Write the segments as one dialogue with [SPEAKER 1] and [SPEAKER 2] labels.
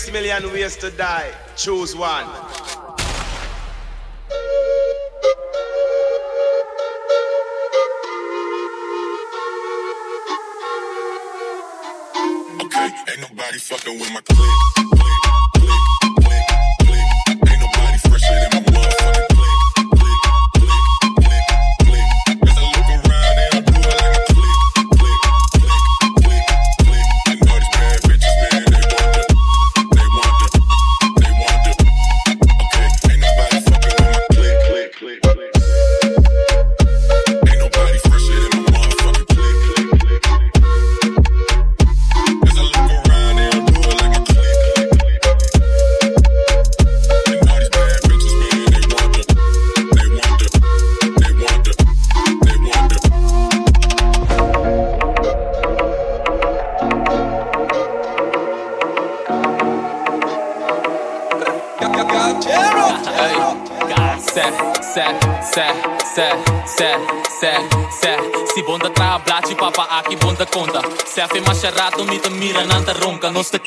[SPEAKER 1] Six
[SPEAKER 2] million ways to die. Choose one.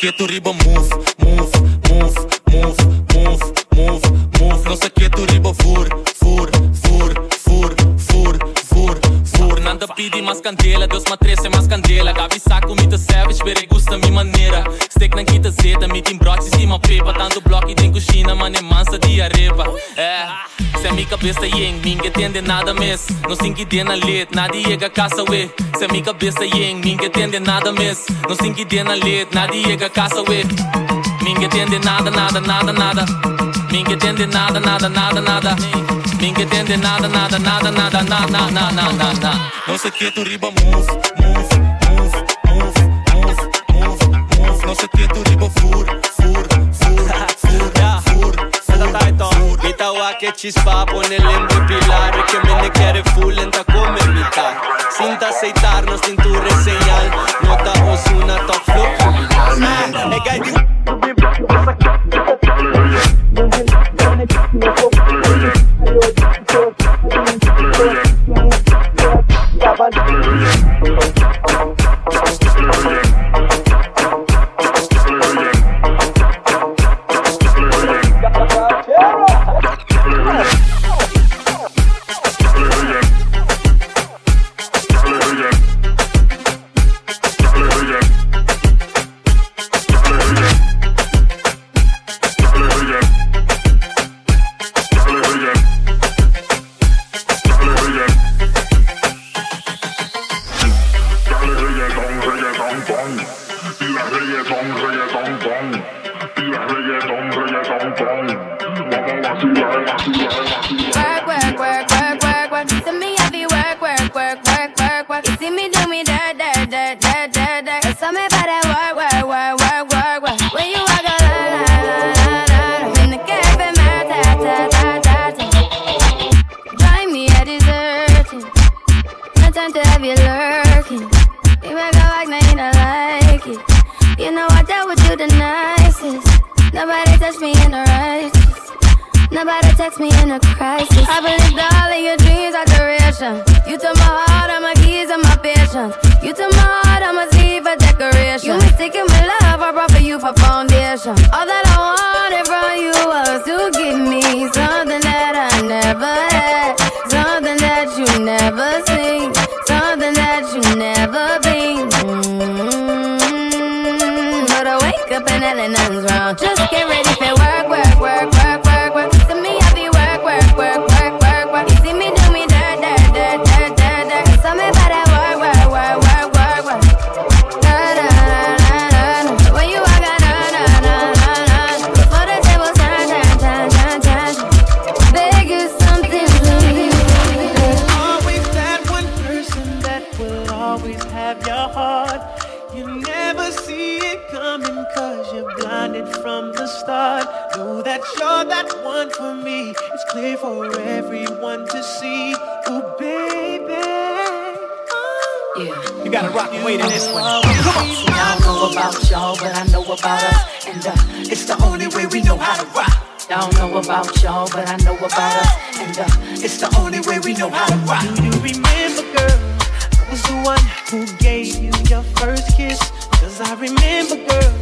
[SPEAKER 3] que tu mes Não singi de na leite, nada chega caça we Se a mi cabeça yeng, ninguém entende nada mes Não singi de na leite, nada chega caça we Ninguém entende nada, nada, nada, nada Ninguém entende nada, nada, nada, nada Ninguém entende nada, nada, nada, nada, nada, nada, nada, nada Não sei que tu riba move, move, move, move, move, move, move Não sei que tu riba fur,
[SPEAKER 4] que chispa, pone lembo y pilar Que me quiere full, lenta come mitad Sin aceitarnos, cintura señal Nota Osuna, top flow Man,
[SPEAKER 1] you the nicest. Nobody touched me in the righteous. Nobody text me in a crisis. I believed all of your dreams are duration. You took my heart, all my keys, and my patience. You took my heart, I must leave for decoration. You mistaken my love, I brought for you for foundation. All that I wanted nothing's wrong. Just get for
[SPEAKER 5] everyone to see. Ooh, baby.
[SPEAKER 6] Yeah. You gotta rock and wait in this one.
[SPEAKER 5] Come on.
[SPEAKER 6] See, I don't know about y'all, but I know about us. And uh, it's the only way we know how to rock. I don't know about y'all, but I know about us. And uh, it's the only way we know how to rock.
[SPEAKER 5] Do you remember, girl? I was the one who gave you your first kiss. Cause I remember, girl.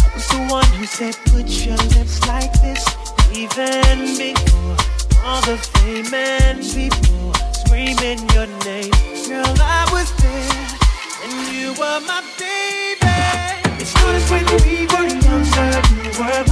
[SPEAKER 5] I
[SPEAKER 7] was the one who said, put your lips like this. Even before all the fame and people screaming your name. Girl, I was there, and you were my baby. It started when we were younger, you were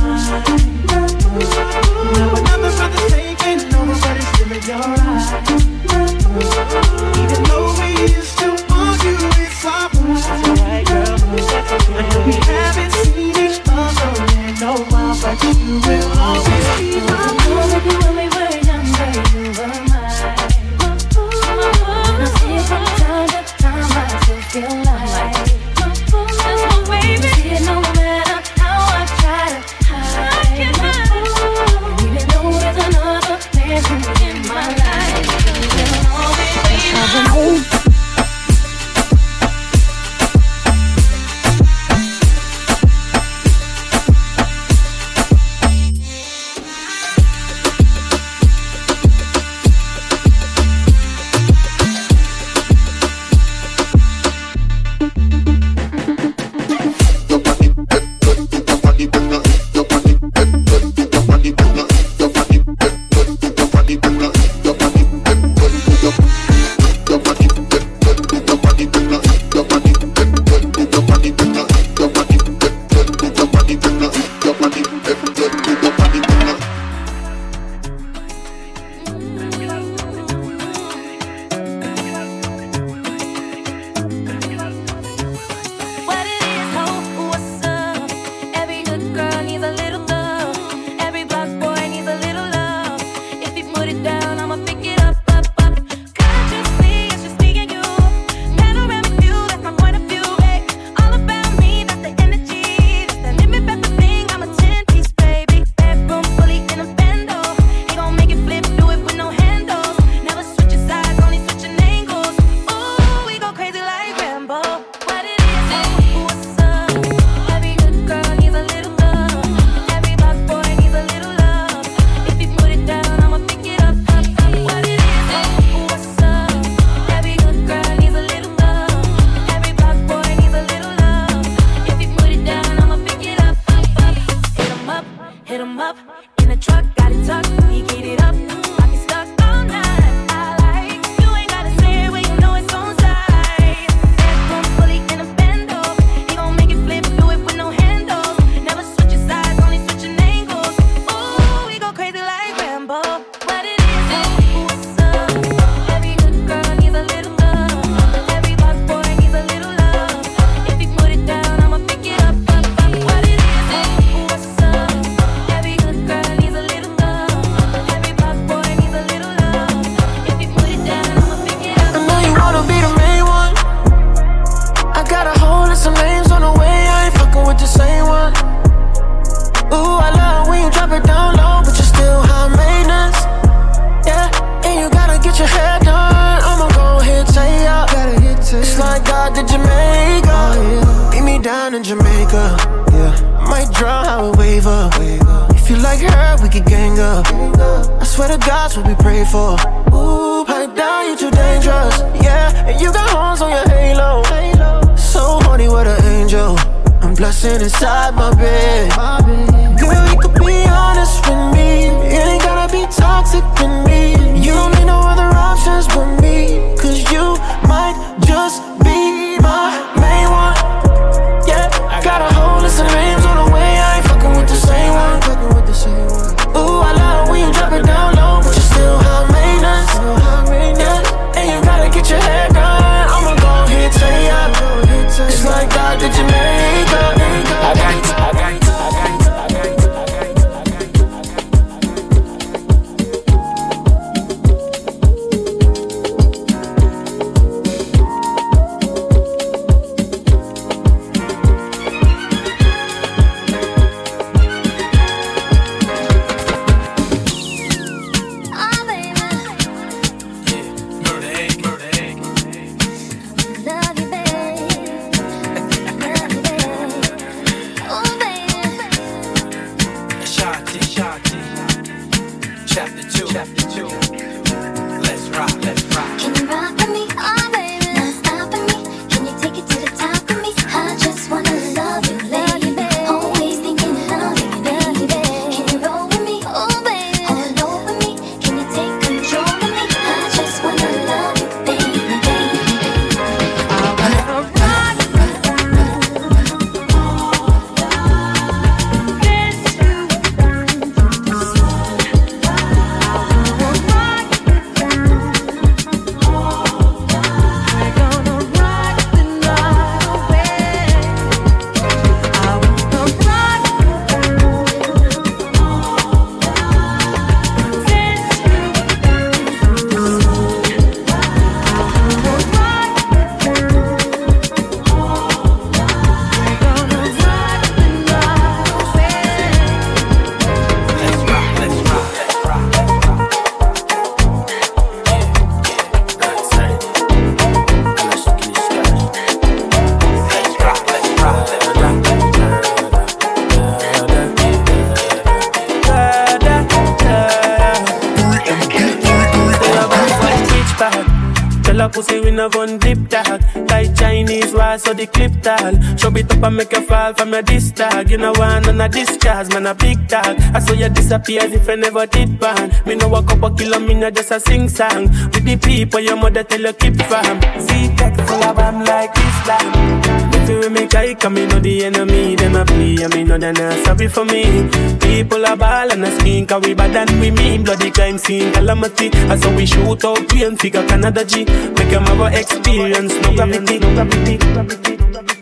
[SPEAKER 8] and
[SPEAKER 9] fall from your disc tag. You know one on a discharge, man a big tag. I saw you disappear as if I never did ban. Me know a couple kilo, me no just a sing song. With the people your mother tell you keep from. See tech full of I'm like Islam. If you make I come, me know the enemy, them a play, and me know they not sorry for me. People are ball and a skin, cause we bad than we mean. Bloody crime scene, calamity. I saw we shoot out, we and figure Canada G. Make them have a experience, no gravity, no gravity, no gravity. Tell a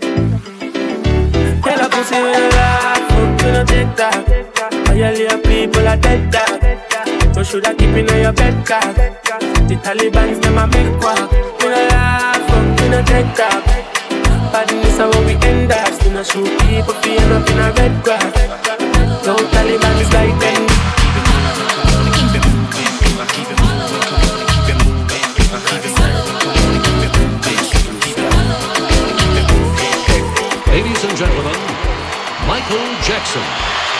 [SPEAKER 9] we no laugh, fuck we no take that. All your little people are dead dog. So should I keep in your bed cock? The Taliban's them a make quack. We no laugh, fuck we no take that. Badness how we end up. We no shoot people end up in a red grass. No Taliban's like them.
[SPEAKER 10] Ladies and gentlemen, Michael Jackson.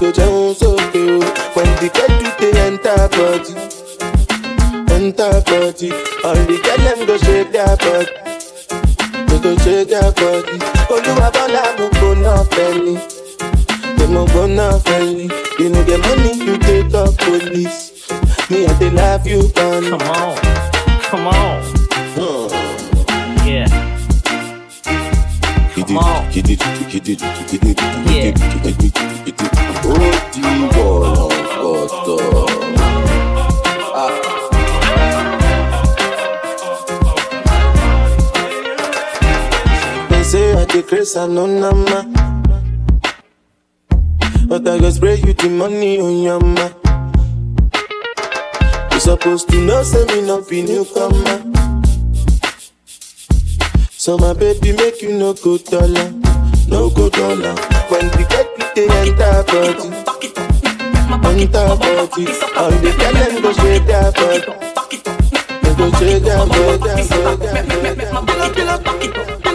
[SPEAKER 11] Boss man, you go jẹun sókè o. When the gbedu dey enter body, enter body. All the girl dem go shake their body. They go shake their body. Olúwa bọ́lá mo gbóná fẹ́ni. Pé mo gbóná fẹ́ni. You no get money, you dey talk police. Me, I dey love you, man. Come on,
[SPEAKER 12] come on. Yeah.
[SPEAKER 11] Come on. He Dey craze and no nama. But I go spray you the money on your ma. You supposed to know, say me not be newcomer. So my baby make you no go dollar, no go dollar. When the get they enter body, enter body. All the girl them go shake their body, go shake their body,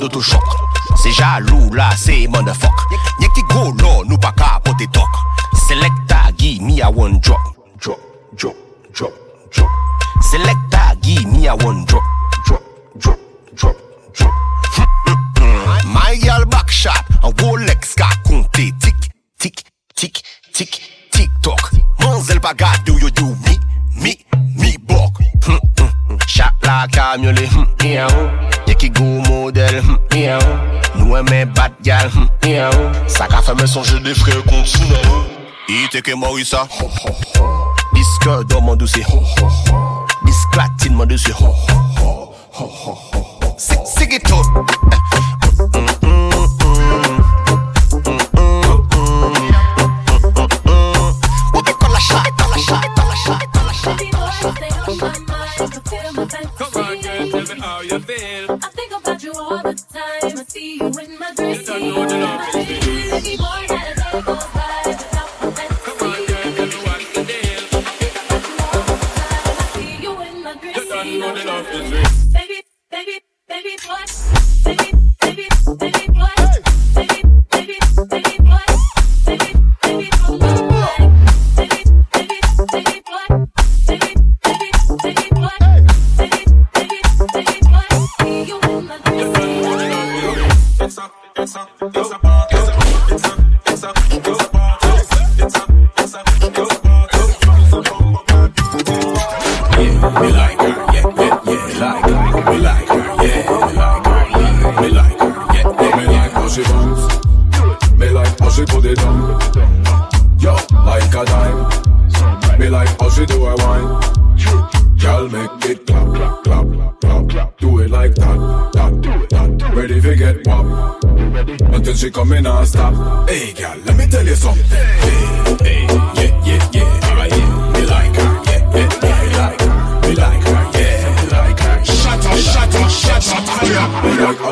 [SPEAKER 1] d'autochok
[SPEAKER 13] Se jalou la se mandafok Nye ki go no nou pa ka pote tok Selecta gi mi a one drop. Drop, drop, drop, drop. Selecta gi mi a one drop. Drop, drop, drop, drop. Hmm, hmm, hmm. My gal back shot An Rolex ka konte Tik, tik, tik, tik, tik tok Manzel pa gade ou yo do mi, mi, mi bok. Chak la kamyole, mi a ou ki goun model hmm, Nou e men bat gal hmm, Sa ka fè men sonje de fre konti nou Ite ke morisa Diske do man dousi Disklatine man dousi Sik sik it
[SPEAKER 14] up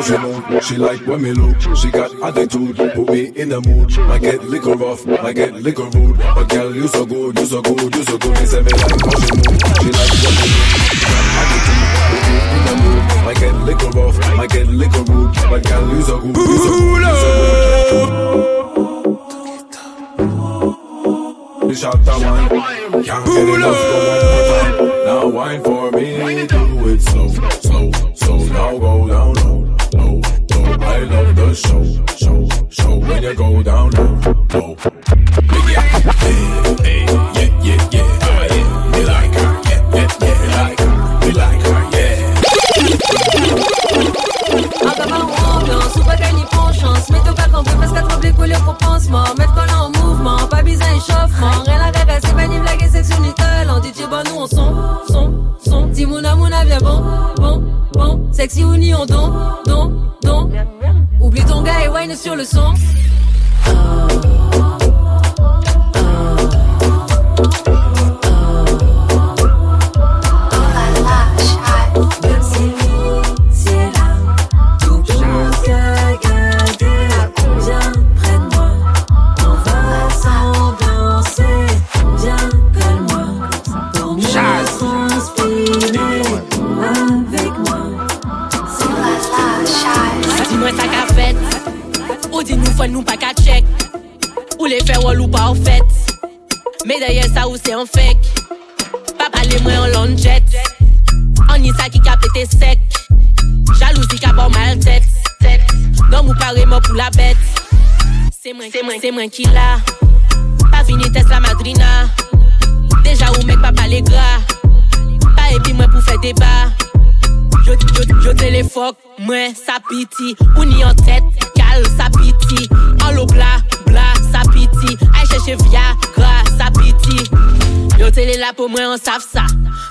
[SPEAKER 14] she move, she like when me look. She got attitude, put me in the mood. I get liquor rough, I get liquor rude. But girl, you so good, you so good, you so good. Me say me like how she move, she like when me look. She got attitude, put me in the mood. I get liquor rough, I get liquor rude. But girl, you so good, you so good, you so good. You shot that one, can't get enough. Go one more time. Now wine for me, do it slow, slow, slow. Now go down low. I love the show, show, show. When you go down low, low. Yeah, hey, hey, yeah, yeah, yeah. Ah, yeah. Me like her, yeah, yeah, yeah. Me like her, me like her, yeah.
[SPEAKER 15] Acabar ambiance, ou pas gagner en chance. Mets-toi pas campé parce qu'à trembler couleur pour pansement. Mettre qu'on en mouvement, pas besoin échauffement. Rien à caresser, pas ni blague et section ni talent. DJ, bah nous on son, son, son. Si mouna mouna vient bon, bon, bon. Sexy ou ni on don, don, don. Oublie ton gars et wine sur le son.
[SPEAKER 12] téléphone nous pas qu'à check. Les faire relou pas en fait. Mais d'ailleurs ça ou c'est en fake. Papa les moi en long jet. On y ça qui cap était sec. Jalousie qui a pas mal tête. Non mou pas moi pour la bête. C'est moi, c'est moi, c'est moi qui l'a. Pas fini test la madrina. Déjà ou mec papa les gras. Pas et puis pour faire débat. Yo, yo, yo telefok, mwen sa piti. Ou ni an tet, kal sa piti. An lo bla, bla sa piti. Ay chèche via, gra sa piti. Yo tele la pou mwen an saf sa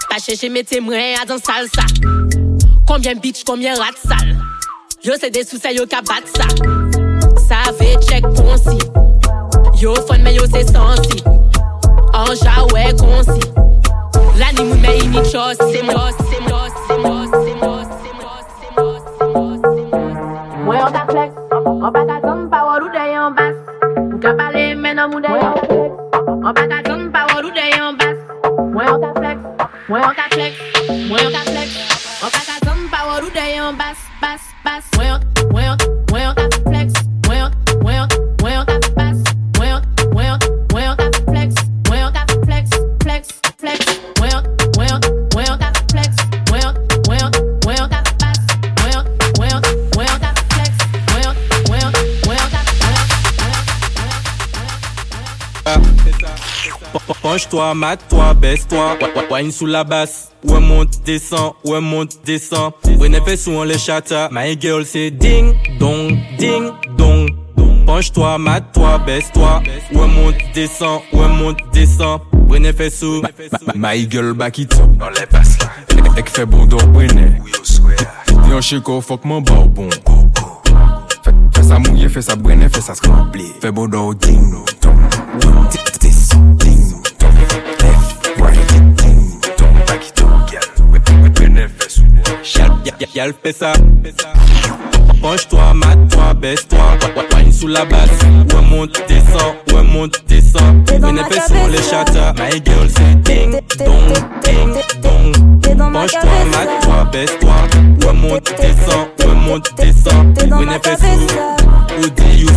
[SPEAKER 12] Pa chèche mette mwen adan sal sa Kombyen bitch, kombyen rat sal Yo se de sou sa yo ka bat sa Sa ve chek Yo fon men yo se sansi An jawe kon si. La ni moun men ini chos, se mwen
[SPEAKER 15] Mwen yon ka flek, an pa ka gom pa warou de yon bas. Mwen ka pale men an mou de yon. Flek, an pa ka gom pa warou de yon bas. Mwen yon ka flek, mwen yon ka flek, mwen yon ka flek
[SPEAKER 4] Penche-toi, mate-toi, baisse-toi. Wine sous la basse. Ouais, monte, descend, ouais, monte, descend. Ouais, n'est fait souvent les chata. My girl, c'est ding, dong, ding, dong. Penche-toi, mate-toi, baisse-toi. Ouais, monte, descend, ouais, monte, descend. N'est fait sous.
[SPEAKER 16] My girl back it up dans les basses là. Ek fait bon. T'es en chico, fuck mon bas bon. Fais ça mouiller, fais ça brûler, fais ça scrambler. Fais bon dos ding, dong,
[SPEAKER 4] Y'a, le fait ça. Penche-toi, mate-toi, baisse-toi. Wine sous la basse. Ouais, monte, descend, ouais, monte, descend. Ouais, n'est fait souvent les chata. My girl, c'est ding, dong, ding, dong. Penche-toi, mate-toi, baisse-toi. Ouais, monte, descend, ouais, monte, descend. Ouais, n'est fait you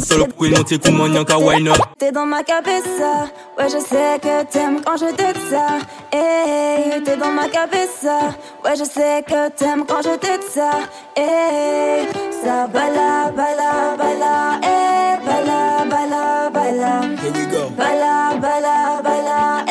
[SPEAKER 4] c'est reten wine up.
[SPEAKER 17] T'es dans ma cabeza, ouais je sais que t'aimes quand je te dis ça. Hey, t'es dans ma cabeza, ouais je sais que t'aimes quand je te dis ça. Hey, ça bala bala bala, hey bala bala bala.
[SPEAKER 18] Here we go.
[SPEAKER 17] Bala bala bala,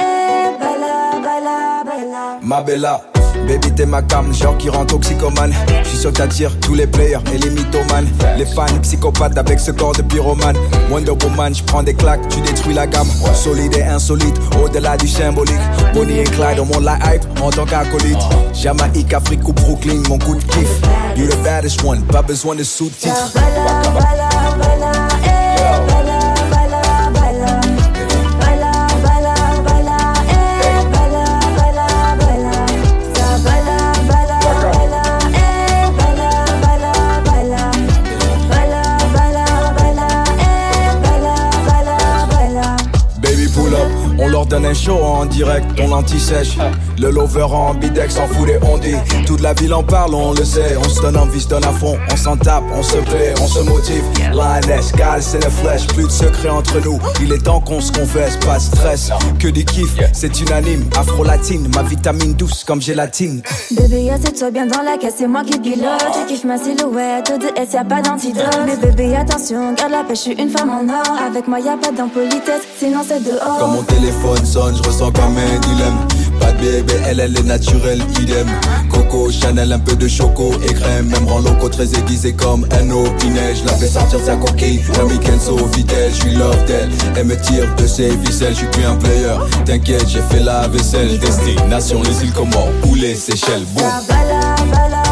[SPEAKER 18] Ma bella, baby t'es ma cam, genre qui rend toxicomane. J'suis sûr que t'attires tous les players et les mythomanes. Les fans psychopathes avec ce corps de pyromane. Wonder Woman, j'prends des claques, tu détruis la gamme. Solide et insolite, au-delà du symbolique. Bonnie et Clyde, on monte la hype en tant qu'acolyte. Jamaïque, Afrique ou Brooklyn, mon coup de kiff. You the baddest one, pas besoin de sous-titres.
[SPEAKER 17] leur donne un show
[SPEAKER 18] en direct, ton lentisèche sèche le lover en bidex, s'en fout des ondis. Toute la ville en parle, on le sait. On se donne envie, se donne à fond. On s'en tape, on se plaît, on se motive. Lioness, gal, c'est la flèche. Plus de secrets entre nous. Il est temps qu'on se confesse, pas de stress. Que des kiffs, c'est unanime. Afro-latine, ma vitamine douce comme gélatine.
[SPEAKER 17] Bébé, assieds-toi bien dans la caisse, c'est moi qui pilote. Tu kiffes ma silhouette, ODS, y'a pas d'antidote. Mais bébé, attention, garde la pêche, je suis une femme en or. Avec moi, y'a pas d'impolitesse, sinon c'est dehors.
[SPEAKER 18] Quand mon téléphone sonne, je ressens comme un dilemme. De bébé, elle, elle est naturelle, idem. Coco, Chanel, un peu de choco et crème. Même rend loco très aiguisé comme un opinet. Je la fais sortir sa coquille. Un week-end je suis love d'elle. Elle me tire de ses ficelles, je suis plus un player. T'inquiète, j'ai fait la vaisselle. Destination, les îles Comores ou les Seychelles? Boum.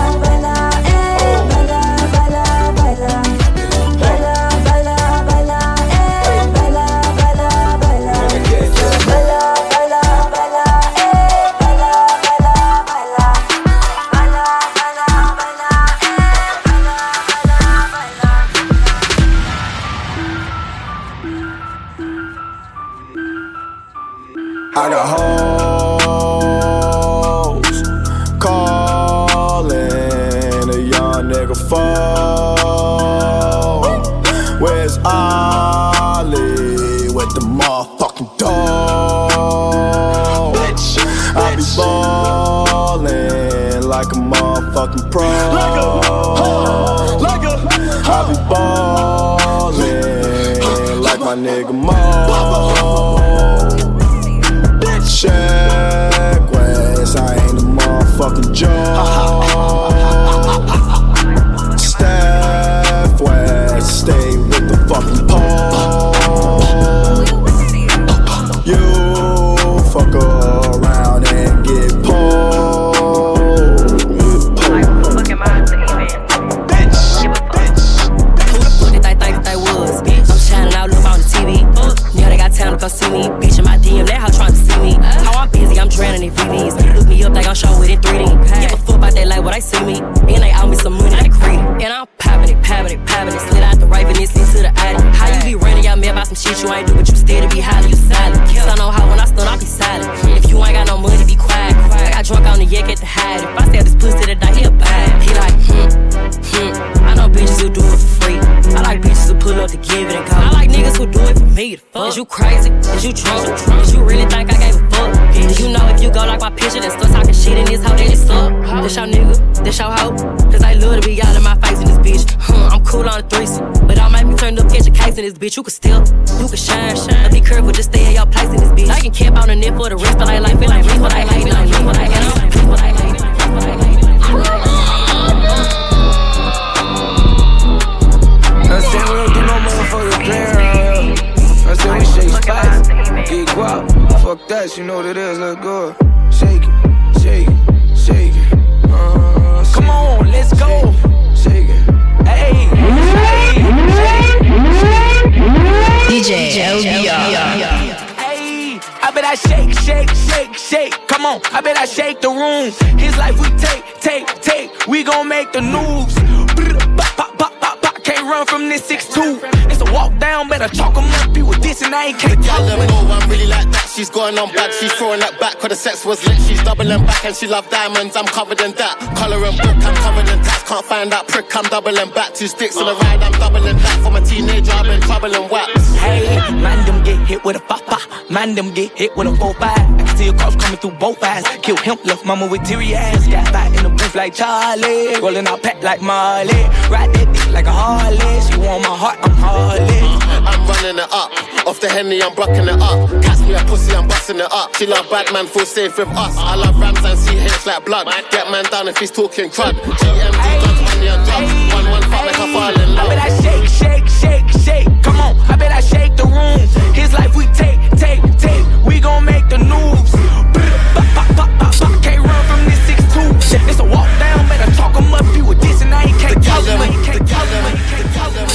[SPEAKER 19] Run from this 6'2. It's a walk down, better chalk 'em up. You with this and I ain't can't
[SPEAKER 20] Gal them go, I'm really like that. She's going on back, she's throwing that back. Cause the sex was lit, she's doubling back and she love diamonds. I'm covered in that. Color and book, I'm covered in tats. Can't find that prick, I'm doubling back. Two sticks on the ride, I'm doubling that. From a teenager, I've been troubling wax.
[SPEAKER 19] Hey, man, them get hit with a papa. Man, them get hit with a 4-5. I can see a cops coming through both eyes. Kill him, left mama with teary eyes. Got back in the booth like Charlie. Rolling out pet like Marley. Ride that dick like a Harley. She want my heart, I'm Harley.
[SPEAKER 20] Uh, I'm running it up. Off the Henny, I'm blocking it up. Catch me a pussy, I'm busting it up. She love bad man, feel safe with us. I love rams and CH like blood. Get man down if he's talking crud. GMD, guns, money and drugs. One, one, fuck like I fall in
[SPEAKER 19] I bet I shake, shake, shake, shake. Come on, I bet I shake the room. His life we take, take, take. We gon' make the news.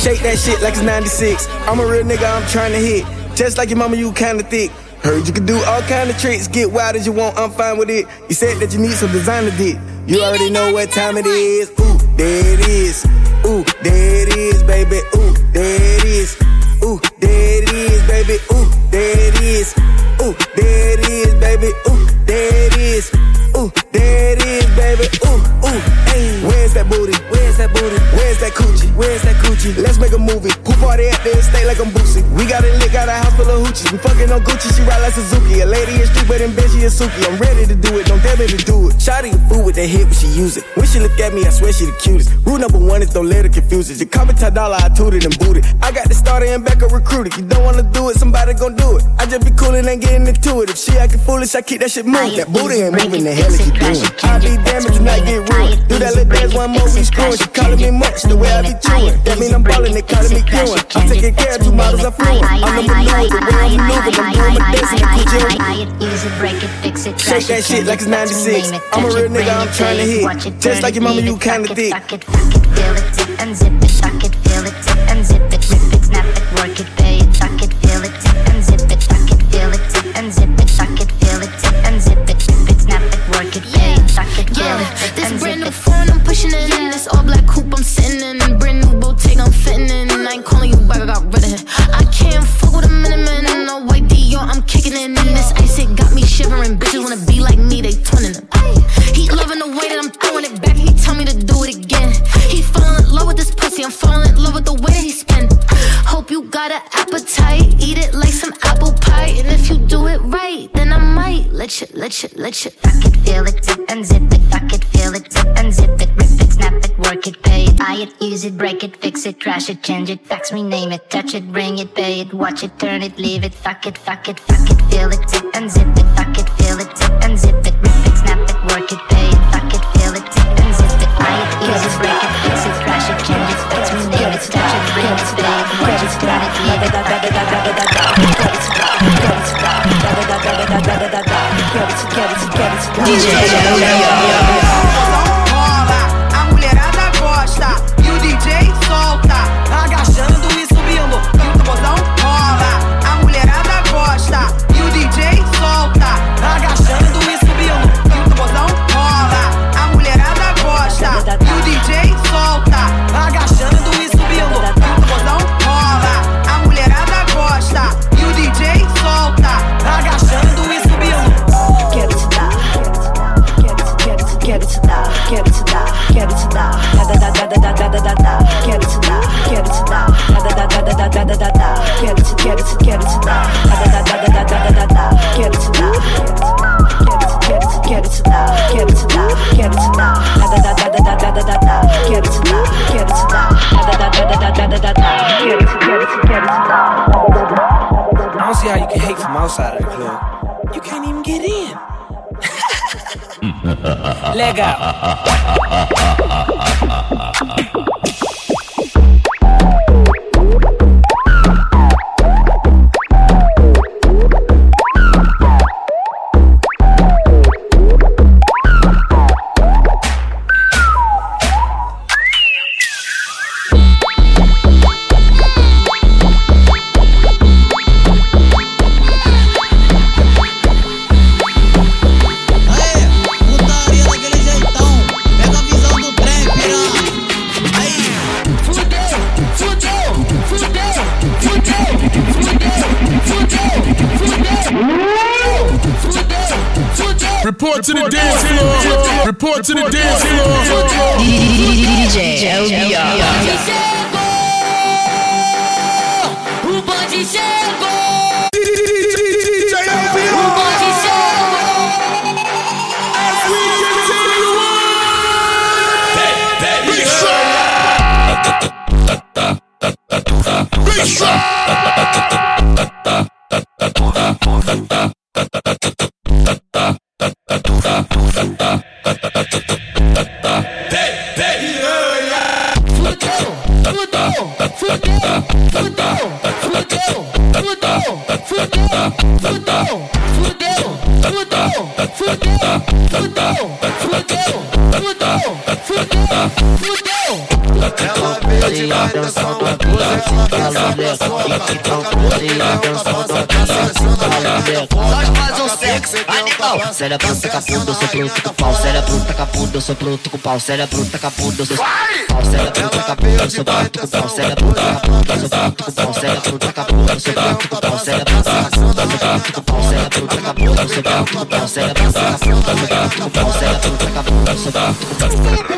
[SPEAKER 18] Shake that shit like it's 96. I'm a real nigga, I'm trying to hit. Just like your mama, you kinda thick. Heard you can do all kind of tricks, get wild as you want, I'm fine with it. You said that you need some designer dick. You already know what time it is. Ooh, there it is. Ooh, there it is, baby. Ooh, there it is. Ooh, there it is, baby. Ooh, there it is. Ooh, there it is, baby.
[SPEAKER 21] baby. Ooh, there it is. Ooh, there it is, Let's make a movie. Party at the estate like I'm Boosie? We got it lit, got a house full of hoochies. We fucking on Gucci, she ride like Suzuki. A lady is but in bed she is Suki. I'm ready to do it, don't dare me to do it. Shotty a fool with that hip when she use it. When she look at me, I swear she the cutest. Rule number one is don't let her confuse it. You call me top dollar, I tooted and booted. I got the starter and backup recruited. You don't wanna do it, somebody gon' do it. I just be cool and getting into it. If she acting foolish, I keep that shit moving. That booty ain't moving, the hell is you doing? I be damaged and I get ruined. Do that little dance one more, we screwing. She calling me much, the way I be chewing. That mean I'm ballin', they calling me Ewan. I'm taking care of two models, I'm fluent. I'm the maneuver, the way I'm maneuvering. I'm doing my dance and I'm
[SPEAKER 22] Use it, break it, fix it,
[SPEAKER 21] Shake that shit like it's 96. I'm a real nigga, I'm trying to hit. Just like your mama, you kinda thick.
[SPEAKER 22] feel it, tip and zip it, suck it, feel it, tip and zip it, rip it, snap it, work it, pay it, suck it, feel it, tip and zip it, suck it, feel it, tip and zip it, suck it, feel it, tip and zip it, rip it, snap it, work it, pay it, suck it, feel it, tip
[SPEAKER 23] This brand new phone, I'm pushing it kicking it in. This ice, it got me shivering. Bitches wanna be like me, they twinning them. He loving the way that I'm throwing it back. He tell me to do it again. He falling in love with this pussy. I'm falling in love with the way that he spin. Hope you got an appetite. Eat it like some apple pie. And if you do it right, then I might let you, let you, let you.
[SPEAKER 22] Fuck it, feel it, tip and zip it, fuck it, feel it, tip and zip it, rip it, snap it, work it, pay it, buy it, use it, break it, fix it, crash it, change it, fax, rename it, touch it, bring it, pay it, watch it, turn it, leave it, fuck it, fuck it, fuck it, feel it, tip and zip it, fuck it, feel it, tip and zip it, rip it, snap it, work it, pay it, fuck it, feel it, tip and zip it, buy it, use it, break it, fix it, crash it, change it, fax, rename it, touch it, bring it, pay it, watch it, turn it, leave it, fuck it, fuck it, fuck it,
[SPEAKER 24] A
[SPEAKER 25] Gaga. pau. Cérebro taca fundo, eu sou bruto com pau. Cérebro taca fundo, eu sou bruto com pau. Cérebro taca fundo, eu sou pau. Cérebro taca fundo, eu sou bruto com pau. Cérebro taca eu sou bruto com pau. Cérebro taca eu sou bruto com pau. Cérebro taca eu sou bruto com pau. Cérebro taca eu sou bruto com pau. Cérebro taca eu sou bruto com pau. Cérebro taca eu sou bruto com pau.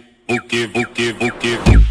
[SPEAKER 1] vou
[SPEAKER 26] que vou que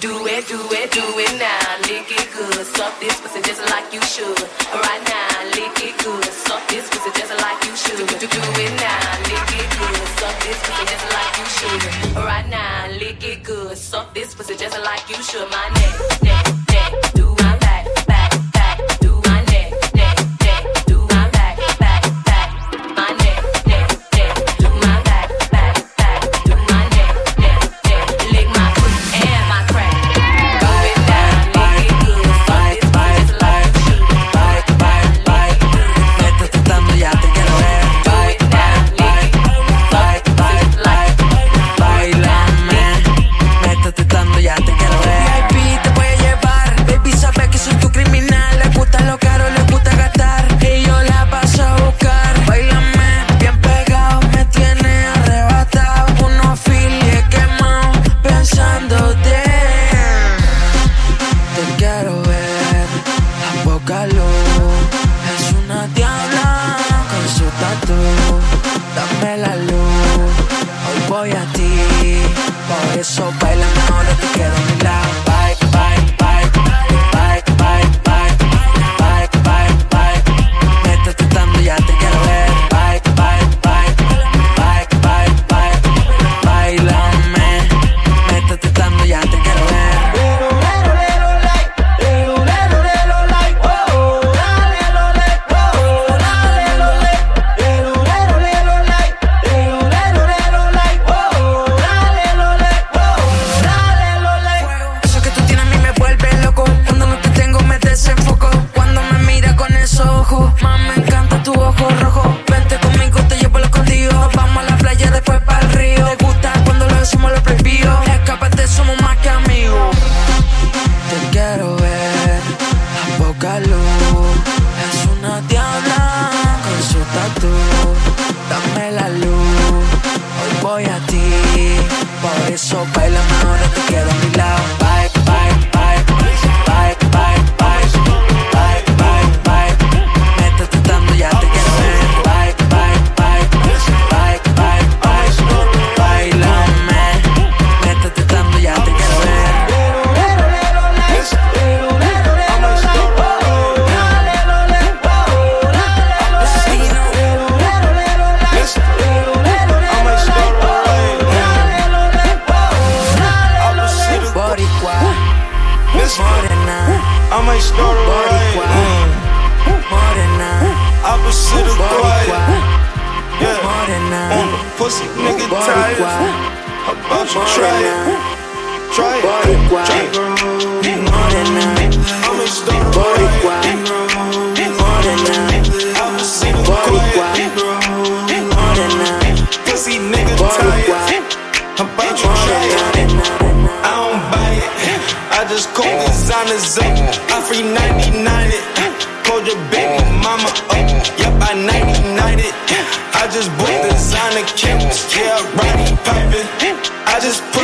[SPEAKER 15] do it, do it, do it now. Lick it good, suck this pussy just like you should. Right now, lick it good, suck this pussy just like you should. Do, do it now, lick it good, suck this pussy just like you should. Right now, lick it good, suck this pussy just like you should. My neck, neck,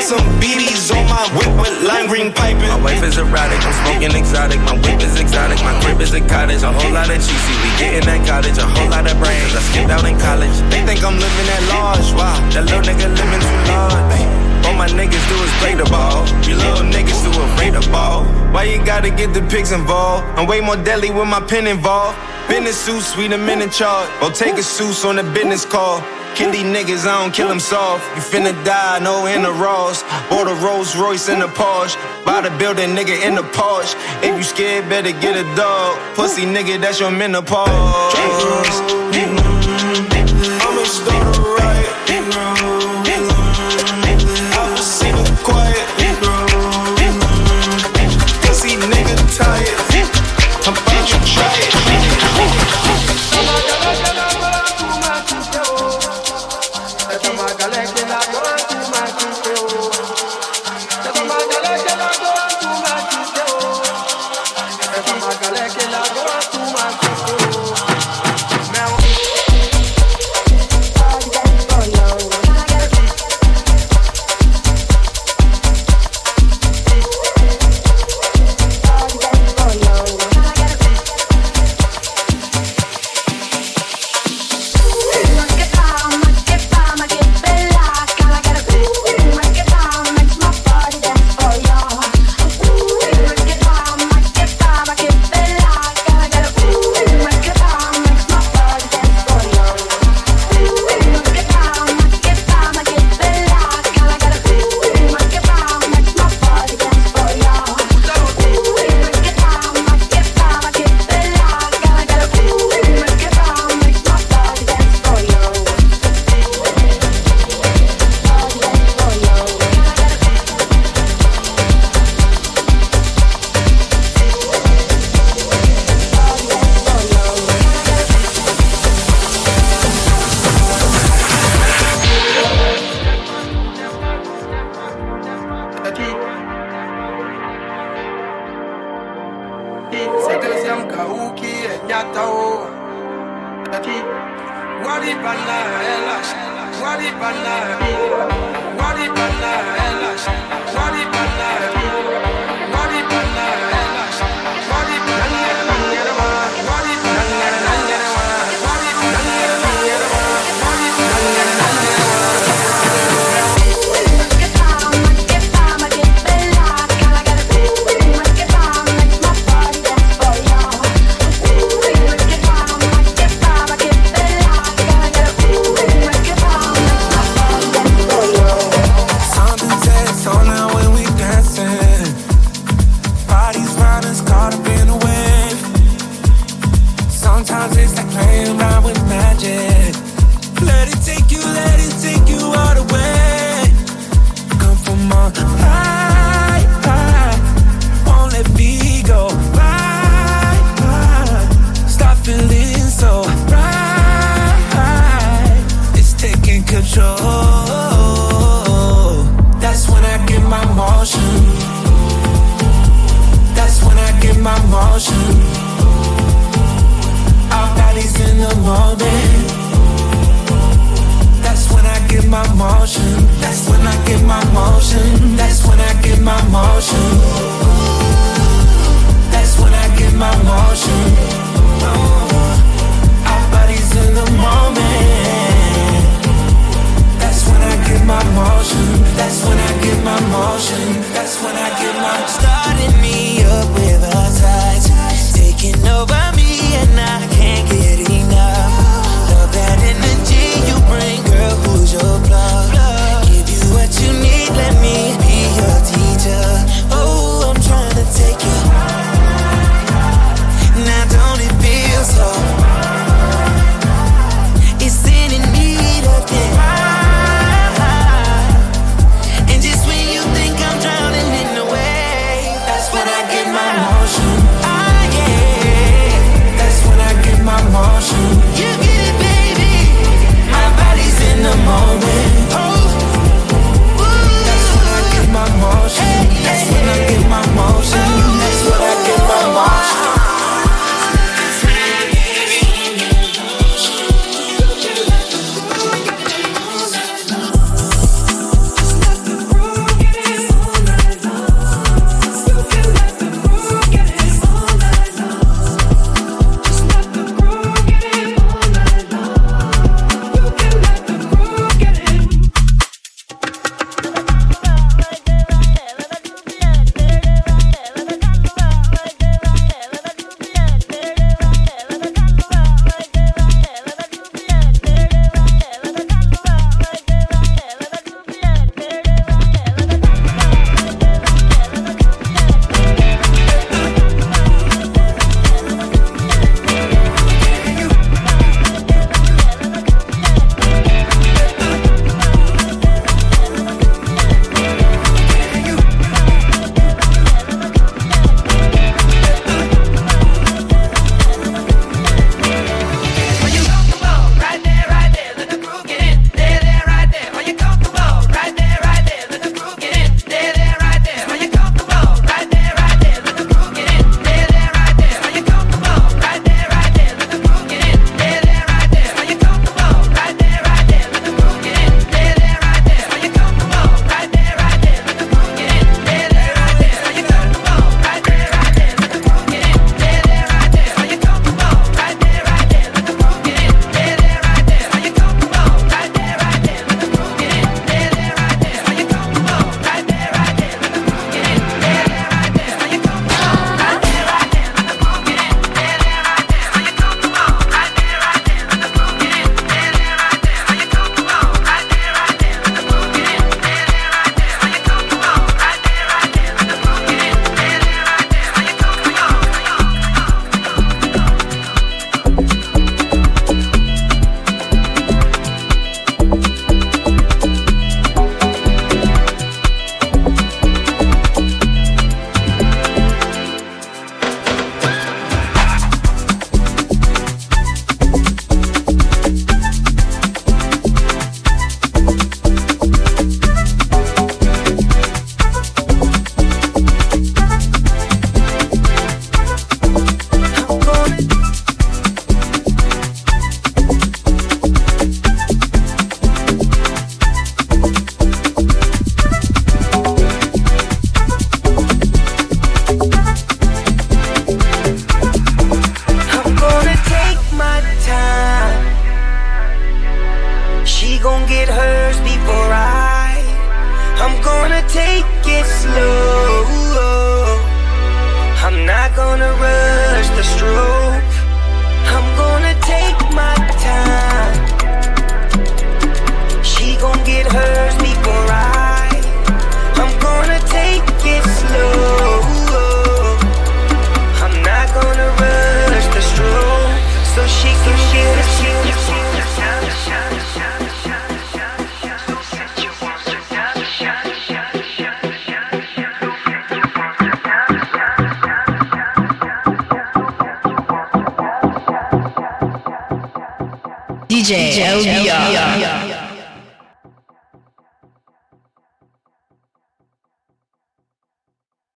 [SPEAKER 7] some BBs on my whip with lime green piping.
[SPEAKER 27] My wife is erratic, I'm smoking exotic. My whip is exotic, my crib is a cottage. A whole lot of cheesy, we get in that cottage. A whole lot of brains, I skipped out in college.
[SPEAKER 7] They think I'm living at large. Wow,
[SPEAKER 27] That little nigga living too large. All my niggas do is play the ball.
[SPEAKER 7] You little niggas too afraid to ball. Why you gotta get the pigs involved? I'm way more deadly with my pen involved. Business suit, sweet, I'm in charge. Or take a suits on a business call. Kill these niggas, I don't kill them soft. You finna die, no in the Ross. Bought a Rolls Royce in the Porsche. Buy the building, nigga, in the Porsche. If you scared, better get a dog. Pussy nigga, that's your menopause. How about you try it?